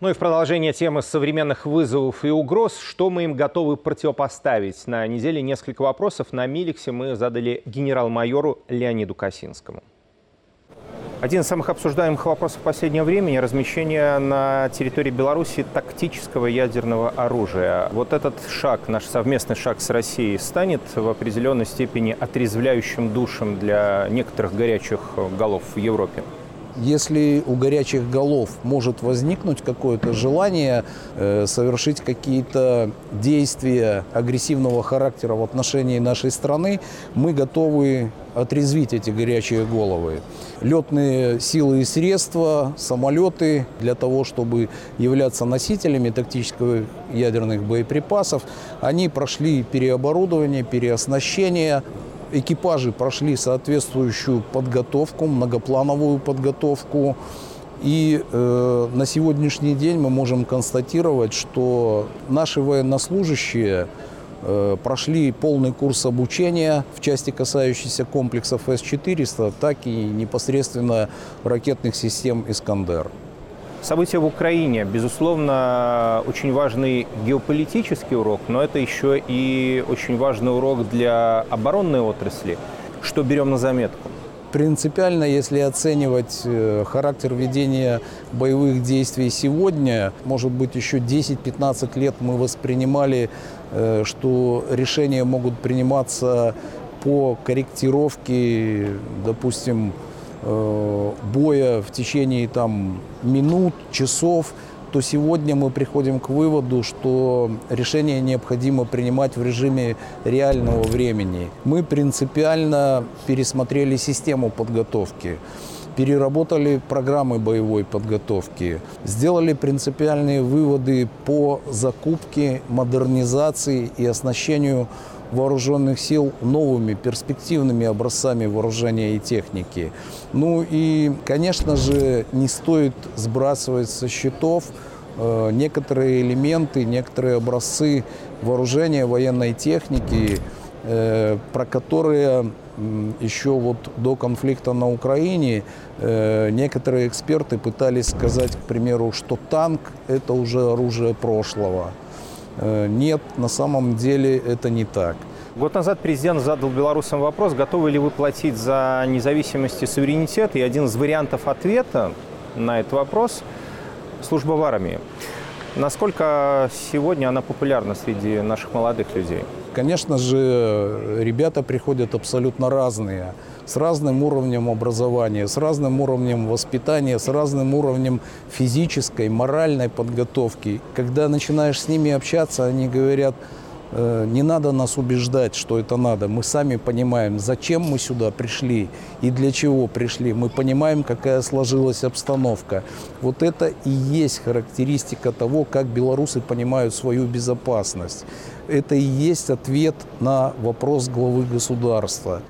Ну и в продолжение темы современных вызовов и угроз, что мы им готовы противопоставить. На неделе несколько вопросов на Миликсе мы задали генерал-майору Леониду Косинскому. Один из самых обсуждаемых вопросов последнего времени – размещение на территории Беларуси тактического ядерного оружия. Вот этот шаг, наш совместный шаг с Россией, станет в определенной степени отрезвляющим душем для некоторых горячих голов в Европе? Если у горячих голов может возникнуть какое-то желание э, совершить какие-то действия агрессивного характера в отношении нашей страны, мы готовы отрезвить эти горячие головы. Летные силы и средства, самолеты для того, чтобы являться носителями тактических ядерных боеприпасов, они прошли переоборудование, переоснащение, экипажи прошли соответствующую подготовку, многоплановую подготовку. И э, на сегодняшний день мы можем констатировать, что наши военнослужащие э, прошли полный курс обучения в части, касающейся комплексов С-400, так и непосредственно ракетных систем «Искандер». События в Украине, безусловно, очень важный геополитический урок, но это еще и очень важный урок для оборонной отрасли. Что берем на заметку? Принципиально, если оценивать э, характер ведения боевых действий сегодня, может быть, еще 10-15 лет мы воспринимали, э, что решения могут приниматься по корректировке, допустим, Э, боя в течение там, минут, часов, то сегодня мы приходим к выводу, что решение необходимо принимать в режиме реального времени. Мы принципиально пересмотрели систему подготовки переработали программы боевой подготовки, сделали принципиальные выводы по закупке, модернизации и оснащению вооруженных сил новыми перспективными образцами вооружения и техники. Ну и, конечно же, не стоит сбрасывать со счетов э, некоторые элементы, некоторые образцы вооружения, военной техники, э, про которые еще вот до конфликта на Украине э, некоторые эксперты пытались сказать, к примеру, что танк – это уже оружие прошлого. Э, нет, на самом деле это не так. Год назад президент задал белорусам вопрос, готовы ли вы платить за независимость и суверенитет. И один из вариантов ответа на этот вопрос – служба в армии. Насколько сегодня она популярна среди наших молодых людей? Конечно же, ребята приходят абсолютно разные, с разным уровнем образования, с разным уровнем воспитания, с разным уровнем физической, моральной подготовки. Когда начинаешь с ними общаться, они говорят, «Э, не надо нас убеждать, что это надо. Мы сами понимаем, зачем мы сюда пришли и для чего пришли. Мы понимаем, какая сложилась обстановка. Вот это и есть характеристика того, как белорусы понимают свою безопасность это и есть ответ на вопрос главы государства.